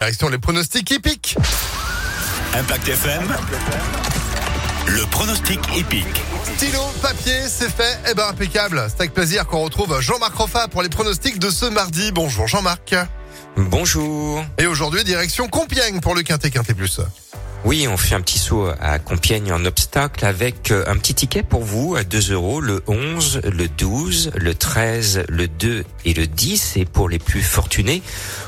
Direction les pronostics hippiques. Impact FM. Le pronostic épique. Stylo, papier, c'est fait. Eh ben, impeccable. C'est avec plaisir qu'on retrouve Jean-Marc Roffa pour les pronostics de ce mardi. Bonjour Jean-Marc. Bonjour. Et aujourd'hui, direction Compiègne pour le Quintet Quintet Plus. Oui, on fait un petit saut à Compiègne en obstacle avec euh, un petit ticket pour vous à 2 euros, le 11, le 12, le 13, le 2 et le 10. Et pour les plus fortunés,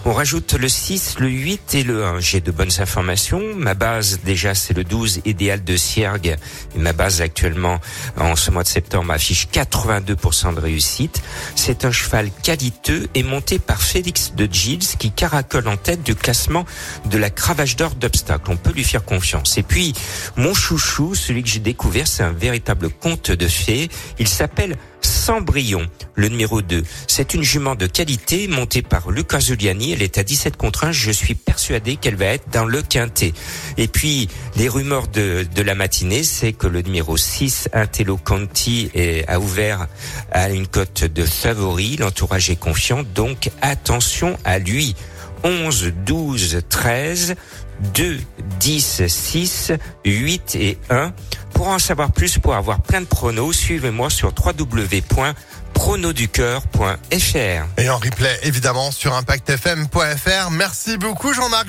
on rajoute le 6, le 8 et le 1. J'ai de bonnes informations. Ma base, déjà, c'est le 12 idéal de Siergue. Ma base actuellement, en ce mois de septembre, affiche 82% de réussite. C'est un cheval qualiteux et monté par Félix de Gilles qui caracole en tête du classement de la cravache d'or d'obstacle. On peut lui faire confiance. Et puis, mon chouchou, celui que j'ai découvert, c'est un véritable conte de fées. Il s'appelle Sambrion, le numéro 2. C'est une jument de qualité montée par Lucas Giuliani. Elle est à 17 contre 1. Je suis persuadé qu'elle va être dans le quintet. Et puis, les rumeurs de, de la matinée, c'est que le numéro 6, Intello Conti, a ouvert à une cote de favori. L'entourage est confiant, donc attention à lui. 11, 12, 13, 2, 10, 6, 8 et 1. Pour en savoir plus, pour avoir plein de pronos, suivez-moi sur www.pronoducœur.fr. Et en replay, évidemment, sur impactfm.fr. Merci beaucoup Jean-Marc.